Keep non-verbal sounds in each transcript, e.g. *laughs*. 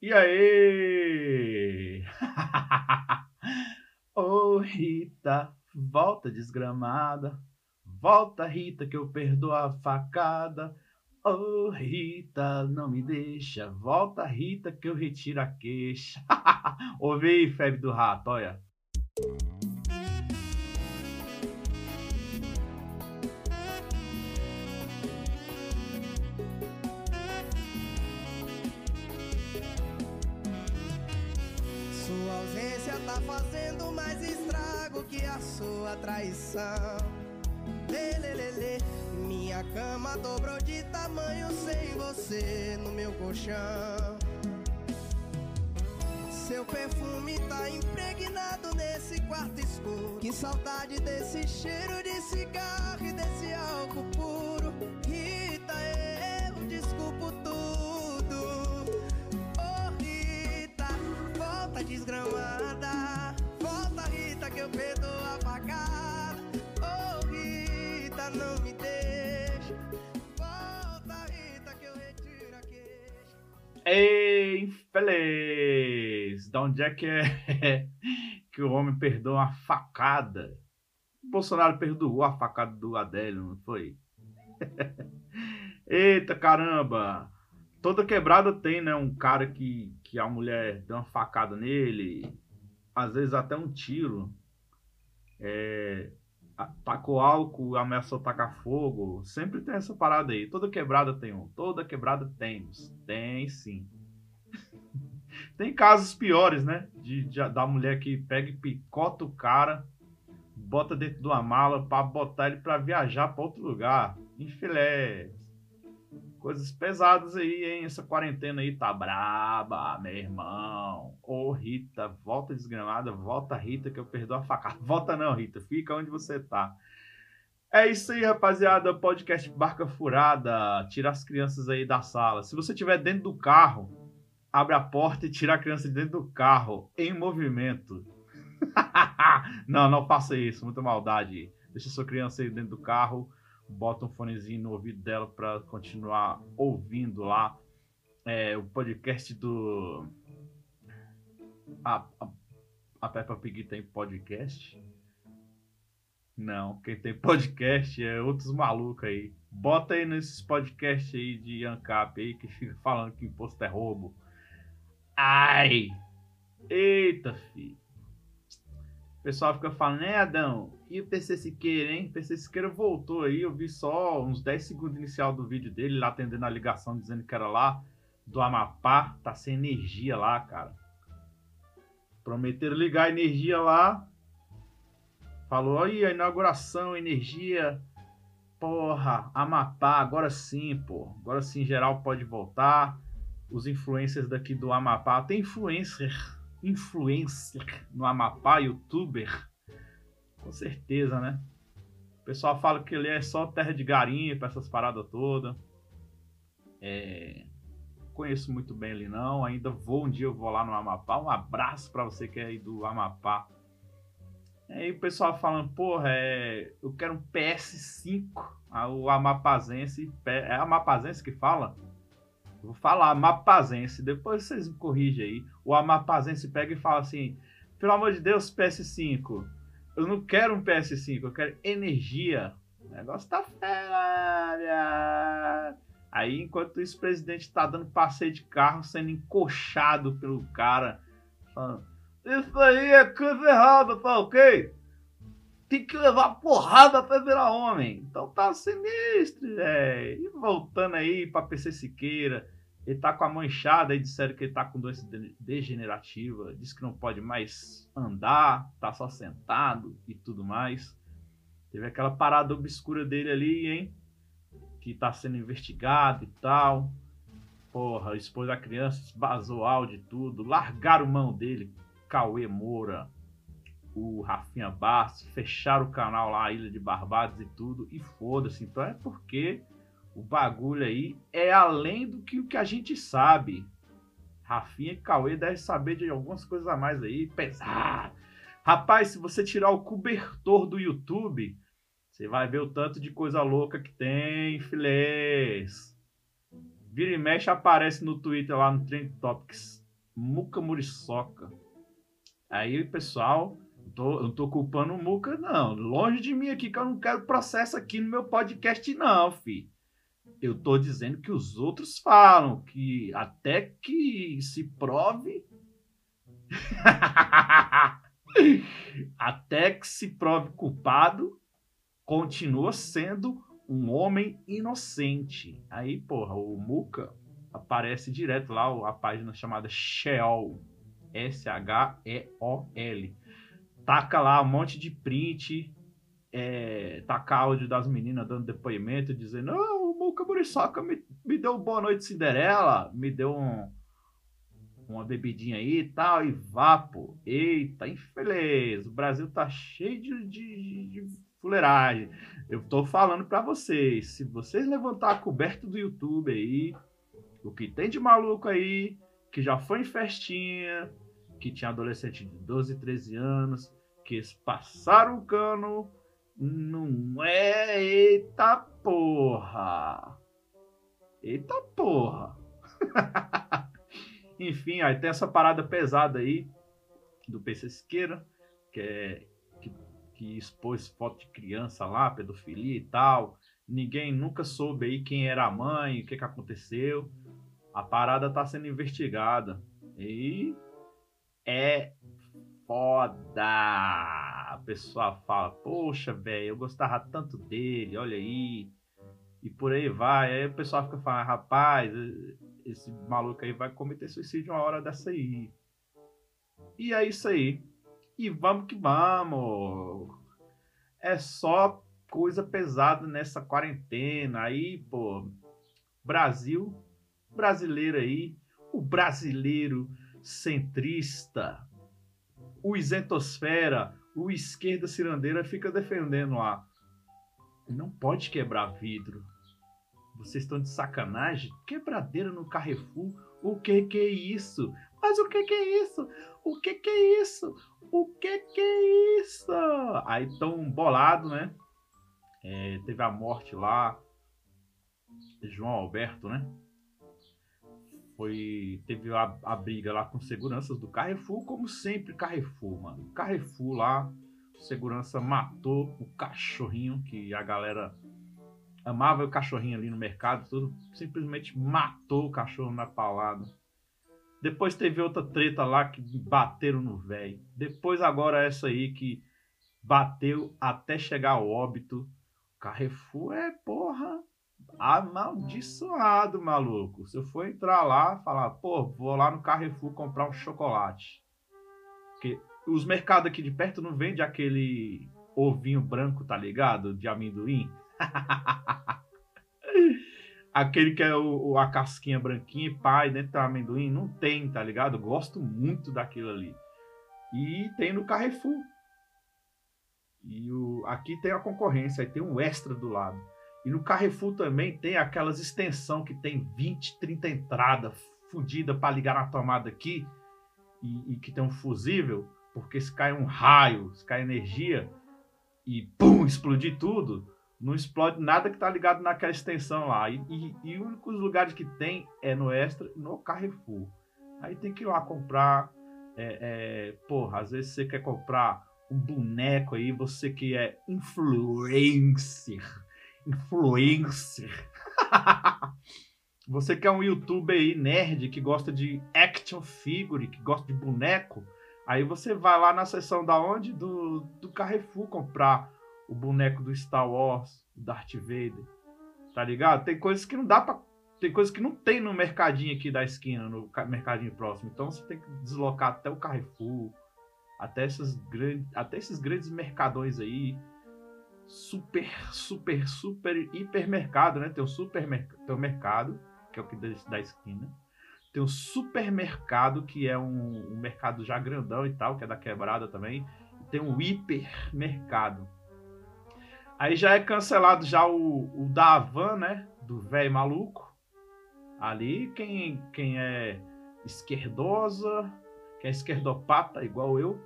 E aí? *laughs* Ô oh, Rita, volta desgramada. Volta, Rita, que eu perdoo a facada. Ô oh, Rita, não me deixa. Volta, Rita, que eu retiro a queixa. *laughs* Ouve aí, febre do rato, olha. Fazendo mais estrago que a sua traição. Lê. Minha cama dobrou de tamanho sem você no meu colchão. Seu perfume tá impregnado nesse quarto escuro. Que saudade desse cheiro de cigarro e desse álcool Ei, infeliz! De onde é que é *laughs* que o homem perdoa a facada? Bolsonaro perdoou a facada do Adélio, não foi? *laughs* Eita caramba! Toda quebrada tem, né? Um cara que, que a mulher deu uma facada nele, às vezes até um tiro é, tacou álcool, ameaçou tacar fogo. Sempre tem essa parada aí. Toda quebrada tem um. Toda quebrada temos. Tem sim. Tem casos piores, né? De, de, da mulher que pega e picota o cara, bota dentro de uma mala para botar ele para viajar para outro lugar. Infeliz. Coisas pesadas aí, hein? Essa quarentena aí tá braba, meu irmão. Ô, Rita, volta desgramada, volta, Rita, que eu perdoo a facada. *laughs* Volta não, Rita, fica onde você tá. É isso aí, rapaziada. Podcast Barca Furada. Tira as crianças aí da sala. Se você estiver dentro do carro, abre a porta e tira a criança de dentro do carro, em movimento. *laughs* não, não faça isso, muita maldade. Deixa sua criança aí dentro do carro bota um fonezinho no ouvido dela para continuar ouvindo lá é, o podcast do. A, a, a Peppa Pig tem podcast? Não, quem tem podcast é outros malucos aí. Bota aí nesses podcasts aí de ANCAP aí que fica falando que imposto é roubo. Ai! Eita, filho pessoal fica falando, né, Adão? E o PC Siqueira, hein? O PC Siqueira voltou aí, eu vi só uns 10 segundos inicial do vídeo dele, lá atendendo a ligação, dizendo que era lá do Amapá, tá sem energia lá, cara. Prometeram ligar a energia lá. Falou, aí a inauguração, energia. Porra, Amapá, agora sim, pô. Agora sim, geral pode voltar. Os influencers daqui do Amapá. Tem influencer influencer no Amapá, youtuber, com certeza, né? O pessoal fala que ele é só terra de garimpo, essas paradas todas. É... Conheço muito bem ele não, ainda vou um dia eu vou lá no Amapá. Um abraço para você que é aí do Amapá. Aí o pessoal falando, porra, é... eu quero um PS5. Ah, o Amapazense, é Amapazense que fala? Vou falar Amapazense, depois vocês me corrigem aí. O Amapazense pega e fala assim: pelo amor de Deus, PS5. Eu não quero um PS5, eu quero energia. O negócio tá fera. Aí, enquanto isso, o presidente tá dando passeio de carro, sendo encoxado pelo cara, falando: Isso aí é coisa errada, tá ok? Tem que levar porrada pra virar homem. Então tá sinistro, velho. E voltando aí pra PC Siqueira, ele tá com a manchada aí, disseram que ele tá com doença degenerativa, disse que não pode mais andar, tá só sentado e tudo mais. Teve aquela parada obscura dele ali, hein? Que tá sendo investigado e tal. Porra, expôs a criança, vazou áudio e tudo. Largaram mão dele, Cauê Moura o Rafinha Bastos, fecharam o canal lá, Ilha de Barbados e tudo, e foda-se. Então é porque o bagulho aí é além do que o que a gente sabe. Rafinha e Cauê devem saber de algumas coisas a mais aí, pesar. Rapaz, se você tirar o cobertor do YouTube, você vai ver o tanto de coisa louca que tem, filés. Vira e mexe aparece no Twitter lá no Trend Topics Muca Muriçoca. Aí, pessoal, tô, não tô culpando o Muca, não. Longe de mim aqui, que eu não quero processo aqui no meu podcast, não, fi. Eu tô dizendo que os outros falam, que até que se prove. *laughs* até que se prove culpado, continua sendo um homem inocente. Aí, porra, o Muca aparece direto lá a página chamada Sheol. S-H-E-O-L. Taca lá um monte de print, é, taca áudio das meninas dando depoimento, dizendo: oh, o Muca Muriçoca me, me deu boa noite Cinderela, me deu um, uma bebidinha aí e tal, e vá, pô. Eita, infeliz, o Brasil tá cheio de, de, de fuleiragem. Eu tô falando para vocês, se vocês levantar a coberta do YouTube aí, o que tem de maluco aí, que já foi em festinha, que tinha adolescente de 12, 13 anos, que passaram o cano, não é. Eita porra! Eita porra! *laughs* Enfim, aí tem essa parada pesada aí do PC Siqueira, que é que, que expôs foto de criança lá, pedofilia e tal. Ninguém nunca soube aí quem era a mãe, o que, que aconteceu. A parada tá sendo investigada. E é foda. A pessoa fala, poxa, velho, eu gostava tanto dele, olha aí. E por aí vai. Aí o pessoal fica falando, rapaz, esse maluco aí vai cometer suicídio uma hora dessa aí. E é isso aí. E vamos que vamos. É só coisa pesada nessa quarentena. Aí, pô, Brasil brasileiro aí, o brasileiro centrista, o isentosfera, o esquerda cirandeira fica defendendo lá. Não pode quebrar vidro. Vocês estão de sacanagem? Quebradeira no Carrefour? O que que é isso? Mas o que que é isso? O que que é isso? O que que é isso? Aí tão bolado, né? É, teve a morte lá. João Alberto, né? Foi teve a, a, briga lá com seguranças do Carrefour, como sempre Carrefour, mano. Carrefour lá, segurança matou o cachorrinho que a galera amava o cachorrinho ali no mercado, tudo simplesmente matou o cachorro na paulada. Depois teve outra treta lá que bateram no velho. Depois agora essa aí que bateu até chegar ao óbito. Carrefour é porra amaldiçoado, maluco. Se eu for entrar lá, falar, pô, vou lá no Carrefour comprar um chocolate. Porque os mercados aqui de perto não vendem aquele ovinho branco, tá ligado? De amendoim. *laughs* aquele que é o, a casquinha branquinha e pai dentro do amendoim. Não tem, tá ligado? Gosto muito daquilo ali. E tem no Carrefour. E o, aqui tem a concorrência, aí tem um extra do lado. E no Carrefour também tem aquelas extensão que tem 20, 30 entradas fodida para ligar na tomada aqui e, e, que tem um fusível, porque se cai um raio, se cai energia e pum, explodir tudo, não explode nada que tá ligado naquela extensão lá. E, e, e os únicos lugares que tem é no Extra no Carrefour. Aí tem que ir lá comprar. É, é, porra, às vezes você quer comprar um boneco aí, você que é influencer influencer. *laughs* Você que é um youtuber aí, nerd, que gosta de action figure, que gosta de boneco, aí você vai lá na seção da onde? Do, do Carrefour comprar o boneco do Star Wars, o Darth Vader. Tá ligado? Tem coisas que não dá pra. Tem coisas que não tem no mercadinho aqui da esquina, no mercadinho próximo. Então você tem que deslocar até o Carrefour, até, essas grandes, até esses grandes mercadões aí super, super, super hipermercado, né? Tem o supermercado, tem o mercado, que é o que da esquina. Tem o supermercado, que é um, um, mercado já grandão e tal, que é da quebrada também. Tem o hipermercado. Aí já é cancelado já o, o da Havan, né? Do velho maluco. Ali, quem, quem é esquerdosa, quem é esquerdopata, igual eu,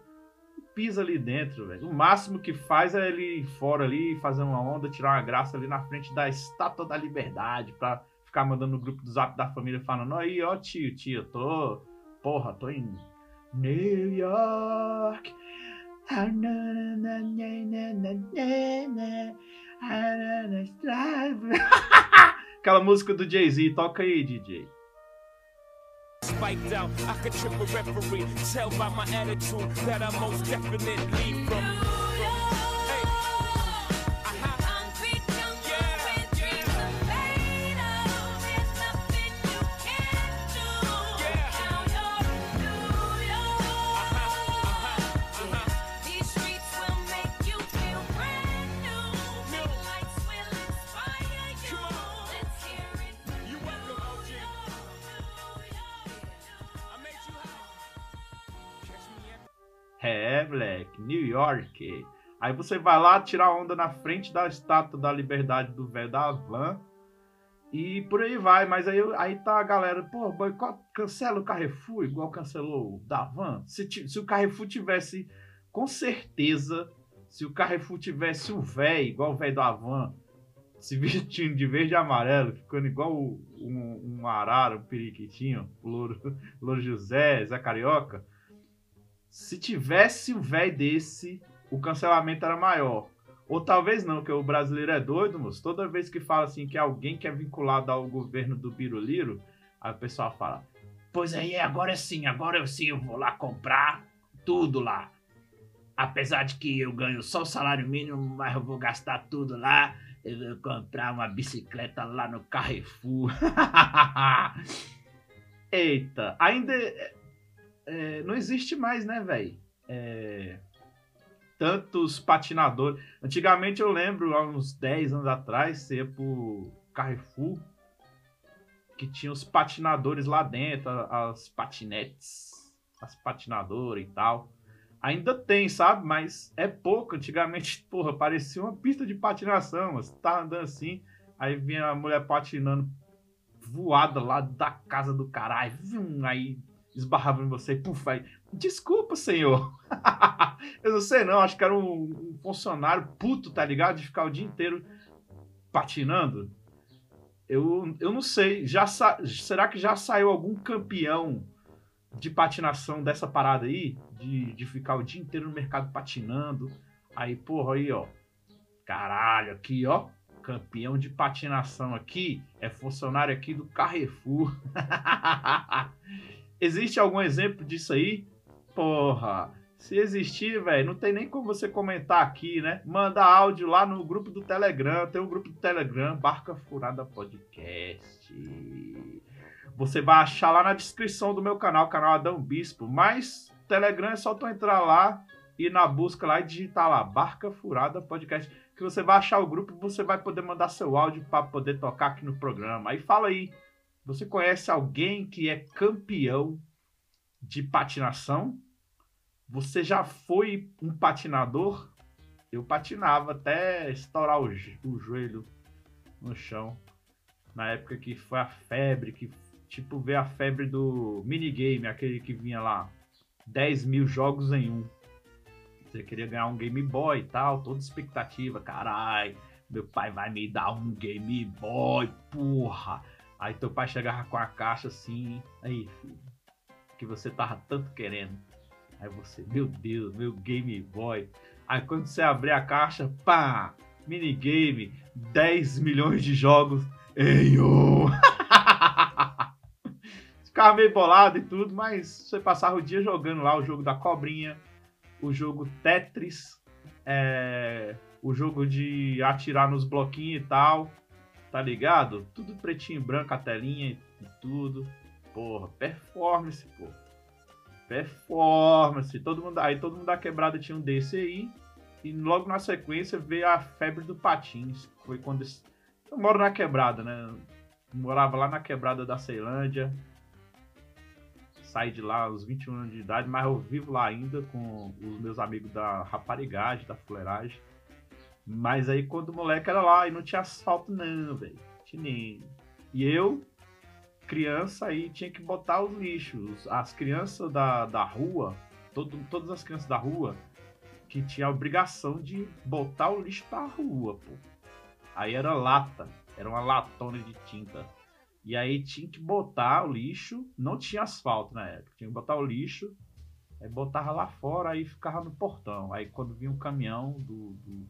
pisa ali dentro, velho. O máximo que faz é ele ir fora ali, fazer uma onda, tirar uma graça ali na frente da Estátua da Liberdade, pra ficar mandando no grupo do zap da família falando, aí, ó, tio, tio, tô, Porra, tô em New York. Aquela música do Jay-Z, toca aí, DJ. I could trip a referee. Tell by my attitude that I most definitely from. Aí você vai lá tirar onda na frente da estátua da liberdade do velho da van. E por aí vai, mas aí, aí tá a galera, pô, boicote, cancela o Carrefour, igual cancelou o da van. Se, se o Carrefour tivesse, com certeza, se o Carrefour tivesse o velho, igual o velho da van, se vestindo de verde e amarelo, ficando igual um, um arara, um periquitinho, o Louro, *laughs* Louro José, Zé Carioca, se tivesse um velho desse, o cancelamento era maior. Ou talvez não, que o brasileiro é doido, moço. Toda vez que fala assim que alguém que é vinculado ao governo do Biruliro, aí o pessoal fala: Pois aí, agora sim, agora eu sim eu vou lá comprar tudo lá. Apesar de que eu ganho só o salário mínimo, mas eu vou gastar tudo lá. Eu vou comprar uma bicicleta lá no Carrefour. *laughs* Eita, ainda é, não existe mais, né, velho? É, tantos patinadores. Antigamente eu lembro, há uns 10 anos atrás, você ia pro Carrefour, que tinha os patinadores lá dentro, as patinetes, as patinadoras e tal. Ainda tem, sabe? Mas é pouco. Antigamente, *laughs* porra, parecia uma pista de patinação. Você tá andando assim, aí vinha a mulher patinando voada lá da casa do caralho. Aí esbarrava em você, puf, aí, desculpa, senhor. *laughs* eu não sei não, acho que era um, um, funcionário puto, tá ligado? De ficar o dia inteiro patinando. Eu, eu não sei, já será que já saiu algum campeão de patinação dessa parada aí? De, de ficar o dia inteiro no mercado patinando. Aí, porra, aí, ó. Caralho, aqui, ó. Campeão de patinação aqui é funcionário aqui do Carrefour. *laughs* Existe algum exemplo disso aí? Porra, se existir, velho, não tem nem como você comentar aqui, né? Manda áudio lá no grupo do Telegram. Tem um grupo do Telegram, Barca Furada Podcast. Você vai achar lá na descrição do meu canal, canal Adão Bispo. Mas Telegram é só tu entrar lá e na busca lá e digitar lá, Barca Furada Podcast. Que você vai achar o grupo, você vai poder mandar seu áudio para poder tocar aqui no programa. Aí fala aí você conhece alguém que é campeão de patinação? Você já foi um patinador? Eu patinava até estourar o, o joelho no chão. Na época que foi a febre, que tipo ver a febre do minigame, aquele que vinha lá 10 mil jogos em um. Você queria ganhar um Game Boy e tal, toda expectativa, carai, meu pai vai me dar um Game Boy, porra. Aí teu pai chegava com a caixa assim, aí, filho, que você tava tanto querendo. Aí você, meu Deus, meu Game Boy. Aí quando você abrir a caixa, pá, minigame, 10 milhões de jogos. Ei, ô! *laughs* Ficava meio bolado e tudo, mas você passava o dia jogando lá o jogo da cobrinha, o jogo Tetris, é, o jogo de atirar nos bloquinhos e tal tá ligado? Tudo pretinho e branco, a telinha e tudo. Porra, performance, pô. Performance. Todo mundo, aí todo mundo da quebrada tinha um desse aí. E logo na sequência veio a febre do patins. Foi quando. Eu moro na quebrada, né? Morava lá na quebrada da Ceilândia. Saí de lá aos 21 anos de idade, mas eu vivo lá ainda com os meus amigos da raparigagem, da fuleiragem. Mas aí quando o moleque era lá e não tinha asfalto, não, velho. Tinha E eu, criança, aí tinha que botar os lixos. As crianças da, da rua, todo, todas as crianças da rua, que tinha a obrigação de botar o lixo pra rua, pô. Aí era lata, era uma latona de tinta. E aí tinha que botar o lixo, não tinha asfalto na época, tinha que botar o lixo, aí botava lá fora, aí ficava no portão. Aí quando vinha um caminhão do, do,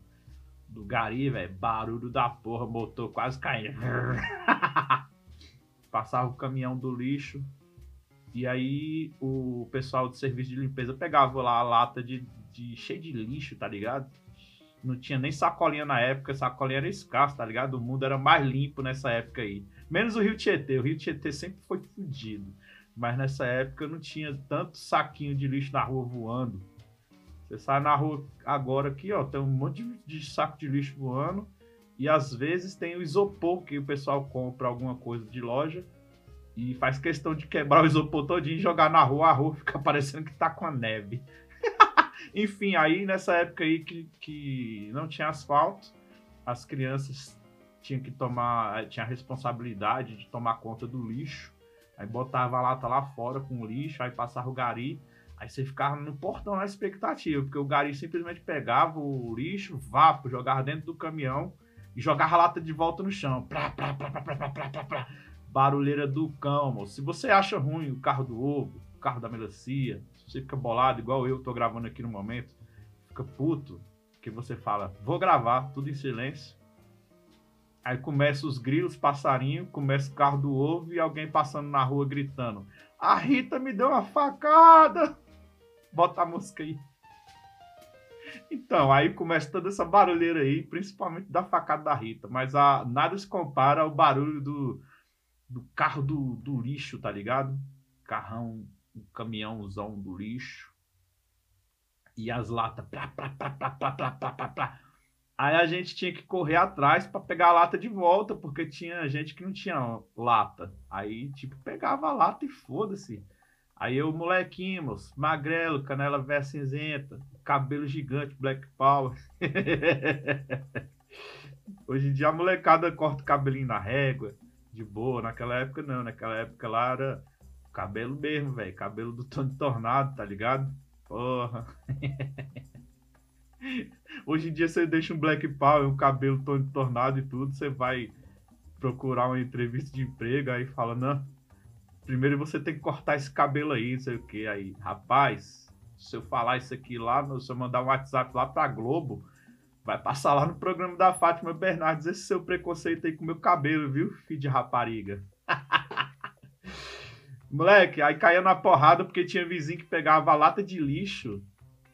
do gari, velho, barulho da porra, motor quase caindo. *laughs* Passava o caminhão do lixo, e aí o pessoal do serviço de limpeza pegava lá a lata de, de cheio de lixo, tá ligado? Não tinha nem sacolinha na época, sacolinha era escasso, tá ligado? O mundo era mais limpo nessa época aí. Menos o Rio Tietê. O Rio Tietê sempre foi fodido. Mas nessa época não tinha tanto saquinho de lixo na rua voando. Você sai na rua agora aqui, ó, tem um monte de, de saco de lixo voando. E às vezes tem o isopor que o pessoal compra alguma coisa de loja e faz questão de quebrar o isopor todinho e jogar na rua, a rua fica *laughs* parecendo que tá com a neve. *laughs* Enfim, aí nessa época aí que, que não tinha asfalto, as crianças tinha que tomar, tinha a responsabilidade de tomar conta do lixo. Aí botava a lata lá fora com o lixo, aí passava o gari, aí você ficava no portão na expectativa, porque o gari simplesmente pegava o lixo, vapo, jogava dentro do caminhão e jogava a lata de volta no chão. Plá, plá, plá, plá, plá, plá, plá. Barulheira do cão, moço. Se você acha ruim o carro do ovo, o carro da melancia, se você fica bolado, igual eu tô gravando aqui no momento, fica puto, que você fala, vou gravar, tudo em silêncio Aí começa os grilos, passarinho, começa o carro do ovo e alguém passando na rua gritando: A Rita me deu uma facada! Bota a música aí. Então, aí começa toda essa barulheira aí, principalmente da facada da Rita. Mas a, nada se compara ao barulho do, do carro do, do lixo, tá ligado? Carrão, um caminhãozão do lixo. E as latas. Plá, plá, plá, plá, plá, plá, plá, plá, plá. Aí a gente tinha que correr atrás para pegar a lata de volta, porque tinha gente que não tinha lata. Aí, tipo, pegava a lata e foda-se. Aí eu, molequinho, moço, magrelo, canela véia cinzenta, cabelo gigante, black power. *laughs* Hoje em dia a molecada corta o cabelinho na régua, de boa. Naquela época não, naquela época lá era cabelo mesmo, velho. Cabelo do Tony Tornado, tá ligado? Porra. *laughs* Hoje em dia você deixa um black power, um cabelo todo tornado e tudo, você vai procurar uma entrevista de emprego, aí fala, não, primeiro você tem que cortar esse cabelo aí, sei o que. Aí, rapaz, se eu falar isso aqui lá, se eu mandar um WhatsApp lá pra Globo, vai passar lá no programa da Fátima Bernardes esse seu preconceito aí com meu cabelo, viu, filho de rapariga. *laughs* Moleque, aí caía na porrada porque tinha vizinho que pegava lata de lixo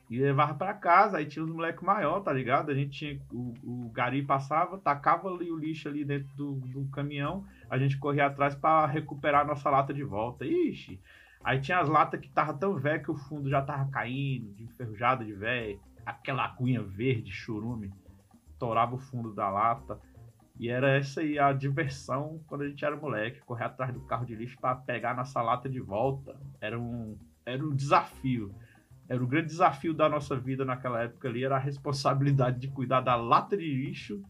e levava para casa. Aí tinha os moleques maior, tá ligado? A gente tinha. O, o gari passava, tacava ali o lixo ali dentro do, do caminhão. A gente corria atrás para recuperar a nossa lata de volta. Ixi! Aí tinha as latas que tava tão velho que o fundo já tava caindo, de enferrujada de velho. Aquela aguinha verde, churume, torava o fundo da lata. E era essa aí a diversão quando a gente era moleque, correr atrás do carro de lixo para pegar nossa lata de volta. Era um, era um desafio. Era o grande desafio da nossa vida naquela época ali, era a responsabilidade de cuidar da lata de lixo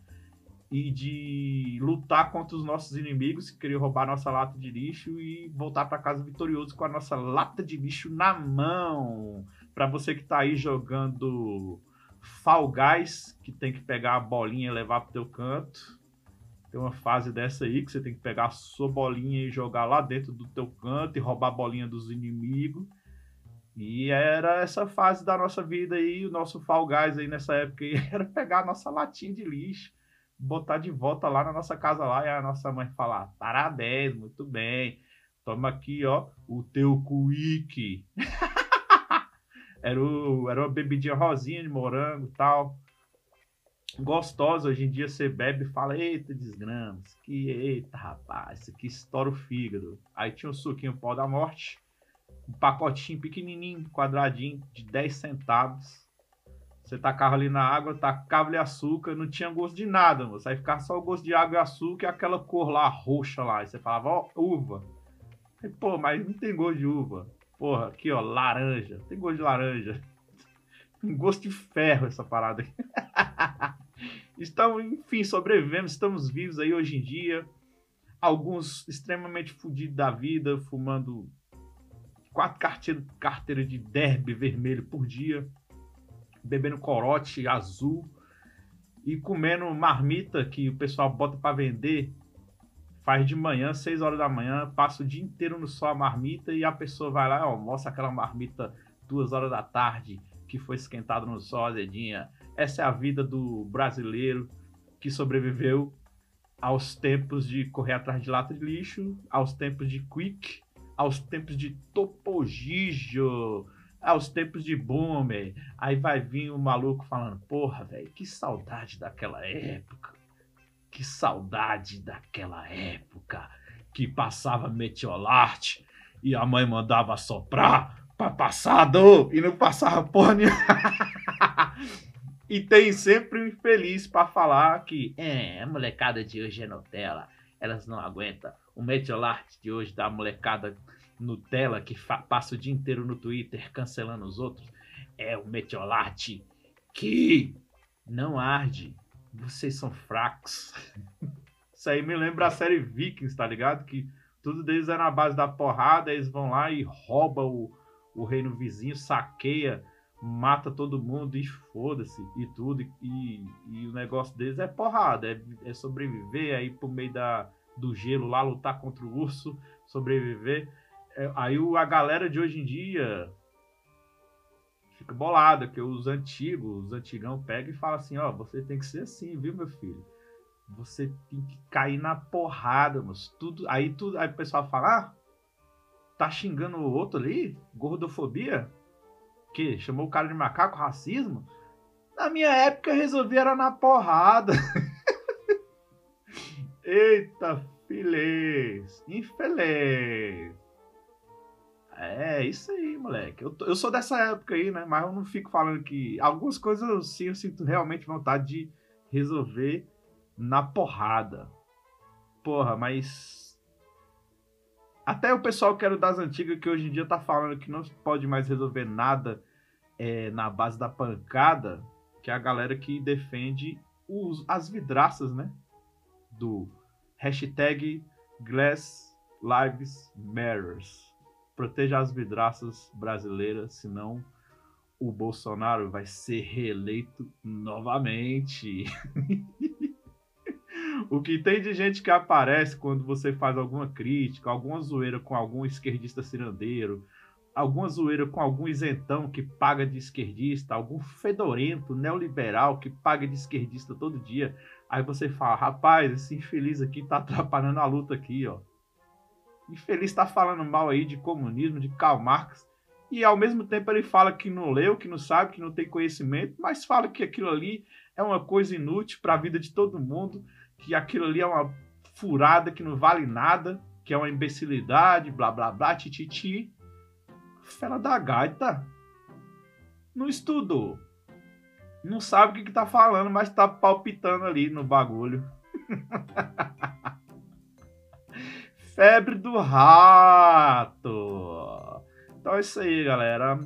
e de lutar contra os nossos inimigos que queriam roubar nossa lata de lixo e voltar para casa vitorioso com a nossa lata de lixo na mão. Para você que está aí jogando Fall Guys, que tem que pegar a bolinha e levar pro teu canto. Tem uma fase dessa aí que você tem que pegar a sua bolinha e jogar lá dentro do teu canto e roubar a bolinha dos inimigos. E era essa fase da nossa vida aí, o nosso Fall Guys aí nessa época aí, *laughs* era pegar a nossa latinha de lixo, botar de volta lá na nossa casa lá e a nossa mãe falar: parabéns, muito bem, toma aqui, ó, o teu quick. *laughs* era, o, era uma bebidinha rosinha de morango tal. Gostosa, hoje em dia você bebe e fala: eita, desgramas, que eita, rapaz, isso aqui estoura o fígado. Aí tinha um suquinho pó da morte um pacotinho pequenininho, quadradinho, de 10 centavos. Você tacava ali na água, tacava ali açúcar, não tinha gosto de nada, moço. Aí ficava só o gosto de água e açúcar e aquela cor lá, roxa lá. Aí você falava, ó, uva. Aí, pô, mas não tem gosto de uva. Porra, aqui, ó, laranja. Tem gosto de laranja. Tem *laughs* gosto de ferro essa parada aqui. *laughs* Estamos, enfim, sobrevivemos, estamos vivos aí hoje em dia. Alguns extremamente fodidos da vida, fumando quatro carteiras de derby vermelho por dia, bebendo corote azul e comendo marmita que o pessoal bota para vender faz de manhã, 6 horas da manhã, passa o dia inteiro no sol a marmita e a pessoa vai lá, ó, mostra aquela marmita 2 horas da tarde que foi esquentado no sol azedinha. Essa é a vida do brasileiro que sobreviveu aos tempos de correr atrás de lata de lixo, aos tempos de quick, aos tempos de topogijo, aos tempos de boomer. Aí vai vir o maluco falando: Porra, velho, que saudade daquela época. Que saudade daquela época que passava Meteolarte e a mãe mandava soprar pra passado e não passava porra nenhuma. *laughs* e tem sempre um infeliz para falar que é, a molecada de hoje é Nutella. Elas não aguentam. O Meteolarte de hoje da molecada Nutella que passa o dia inteiro no Twitter cancelando os outros. É o Meteolarte que não arde. Vocês são fracos. *laughs* Isso aí me lembra a série Vikings, tá ligado? Que tudo deles é na base da porrada, eles vão lá e roubam o, o reino vizinho, saqueia, mata todo mundo e foda-se e tudo. E, e, o negócio deles é porrada, é, é sobreviver, aí por meio da, do gelo lá, lutar contra o urso, sobreviver. É, aí a galera de hoje em dia fica bolada, que os antigos, os antigão pega e fala assim, ó, você tem que ser assim, viu, meu filho? Você tem que cair na porrada, mas tudo, aí tudo, aí o pessoal fala, ah, tá xingando o outro ali, gordofobia, que chamou o cara de macaco, racismo. Na minha época resolvi era na porrada. *laughs* Eita, filês, infeliz. É, isso aí, moleque. Eu, eu sou dessa época aí, né? Mas eu não fico falando que. Algumas coisas eu, sim, eu sinto realmente vontade de resolver na porrada. Porra, mas. Até o pessoal que era das antigas, que hoje em dia tá falando que não pode mais resolver nada é, na base da pancada, que é a galera que defende os, as vidraças, né? Do hashtag Glass Lives Matters proteja as vidraças brasileiras, senão o Bolsonaro vai ser reeleito novamente. *laughs* o que tem de gente que aparece quando você faz alguma crítica, alguma zoeira com algum esquerdista cirandeiro, alguma zoeira com algum isentão que paga de esquerdista, algum fedorento neoliberal que paga de esquerdista todo dia. Aí você fala, rapaz, esse infeliz aqui tá atrapalhando a luta aqui, ó infeliz está falando mal aí de comunismo, de Karl Marx, e ao mesmo tempo ele fala que não leu, que não sabe, que não tem conhecimento, mas fala que aquilo ali é uma coisa inútil para a vida de todo mundo, que aquilo ali é uma furada que não vale nada, que é uma imbecilidade, blá blá blá, tititi. Fela da gaita. Não estudou. Não sabe o que, que tá falando, mas tá palpitando ali no bagulho. *laughs* Febre do rato. Então é isso aí, galera.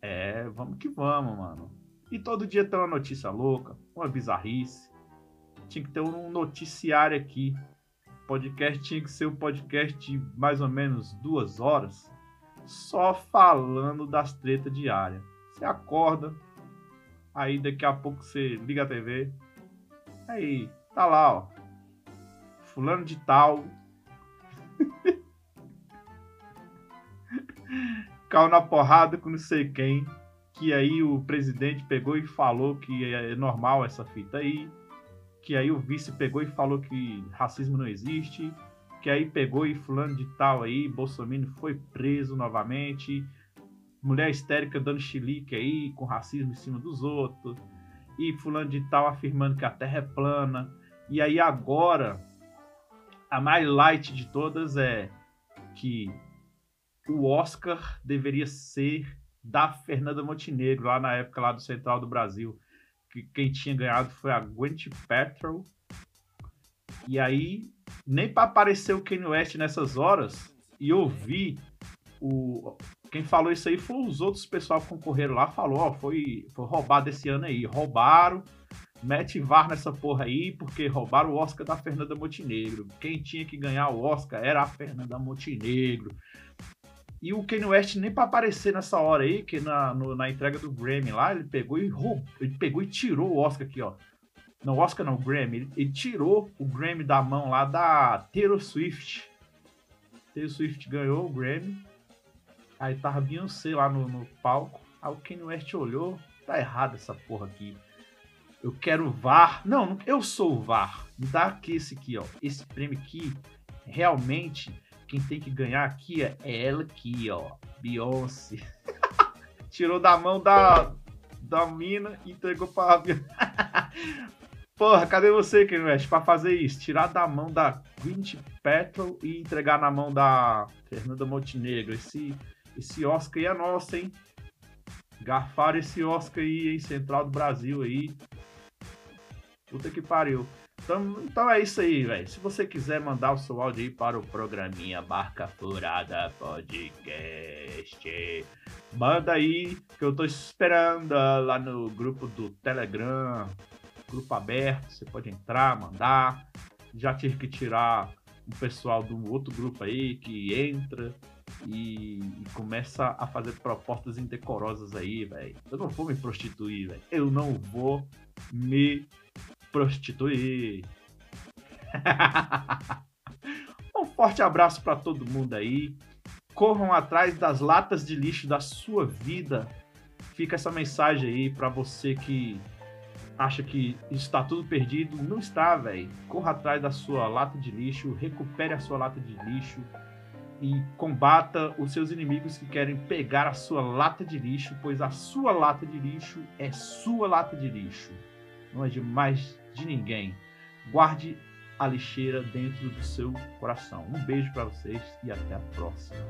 É, vamos que vamos, mano. E todo dia tem uma notícia louca, uma bizarrice. Tinha que ter um noticiário aqui. O podcast tinha que ser um podcast de mais ou menos duas horas, só falando das tretas diárias. Você acorda, aí daqui a pouco você liga a TV, aí tá lá, ó. Fulano de tal *laughs* Caiu na porrada com não sei quem. Que aí o presidente pegou e falou que é normal essa fita aí. Que aí o vice pegou e falou que racismo não existe. Que aí pegou e fulano de tal aí, Bolsonaro foi preso novamente. Mulher histérica dando chilique aí, com racismo em cima dos outros. E fulano de tal afirmando que a terra é plana. E aí agora a mais light de todas é que o Oscar deveria ser da Fernanda Montenegro, lá na época lá do Central do Brasil. Que quem tinha ganhado foi a Gwyneth Paltrow. E aí, nem para aparecer o Kanye West nessas horas, e eu vi o quem falou isso aí foi os outros pessoal que concorreram lá, falou, ó, foi, foi roubado esse ano aí, roubaram mete VAR nessa porra aí, porque roubaram o Oscar da Fernanda Montenegro. Quem tinha que ganhar o Oscar era a Fernanda Montenegro. E o Kanye West nem para aparecer nessa hora aí, que na, no, na entrega do Grammy lá, ele pegou e roubou, ele pegou e tirou o Oscar aqui, ó. Não, Oscar não, Grammy. Ele, ele, tirou o Grammy da mão lá da Taylor Swift. Taylor Swift ganhou o Grammy. Aí tava Beyoncé lá no, no palco. Aí o Kanye West olhou. Tá errado essa porra aqui. Eu quero VAR. Não, eu sou o VAR. Me dá aqui esse aqui, ó. Esse prêmio aqui, realmente, quem tem que ganhar aqui é ela aqui, ó. Beyoncé. *laughs* Tirou da mão da, da mina e entregou pra *laughs* Porra, cadê você, Ken West, pra fazer isso? Tirar da mão da Gwyneth Paltrow e entregar na mão da Fernanda Montenegro. Esse, esse Oscar aí é nosso, hein? Garfaram esse Oscar aí, hein? Central do Brasil aí. Puta que pariu. Então, então é isso aí, velho. Se você quiser mandar o seu áudio aí para o programinha Barca Furada Podcast, manda aí que eu tô esperando lá no grupo do Telegram, grupo aberto. Você pode entrar, mandar. Já tive que tirar um pessoal do outro grupo aí que entra e, e, começa a fazer propostas indecorosas aí, velho. Eu não vou me prostituir, velho. Eu não vou me prostituir. *laughs* um forte abraço para todo mundo aí. Corram atrás das latas de lixo da sua vida. Fica essa mensagem aí para você que acha que está tudo perdido. Não está, velho. Corra atrás da sua lata de lixo, recupere a sua lata de lixo e combata os seus inimigos que querem pegar a sua lata de lixo, pois a sua lata de lixo é sua lata de lixo. Não é de mais de ninguém. Guarde a lixeira dentro do seu coração. Um beijo para vocês e até a próxima.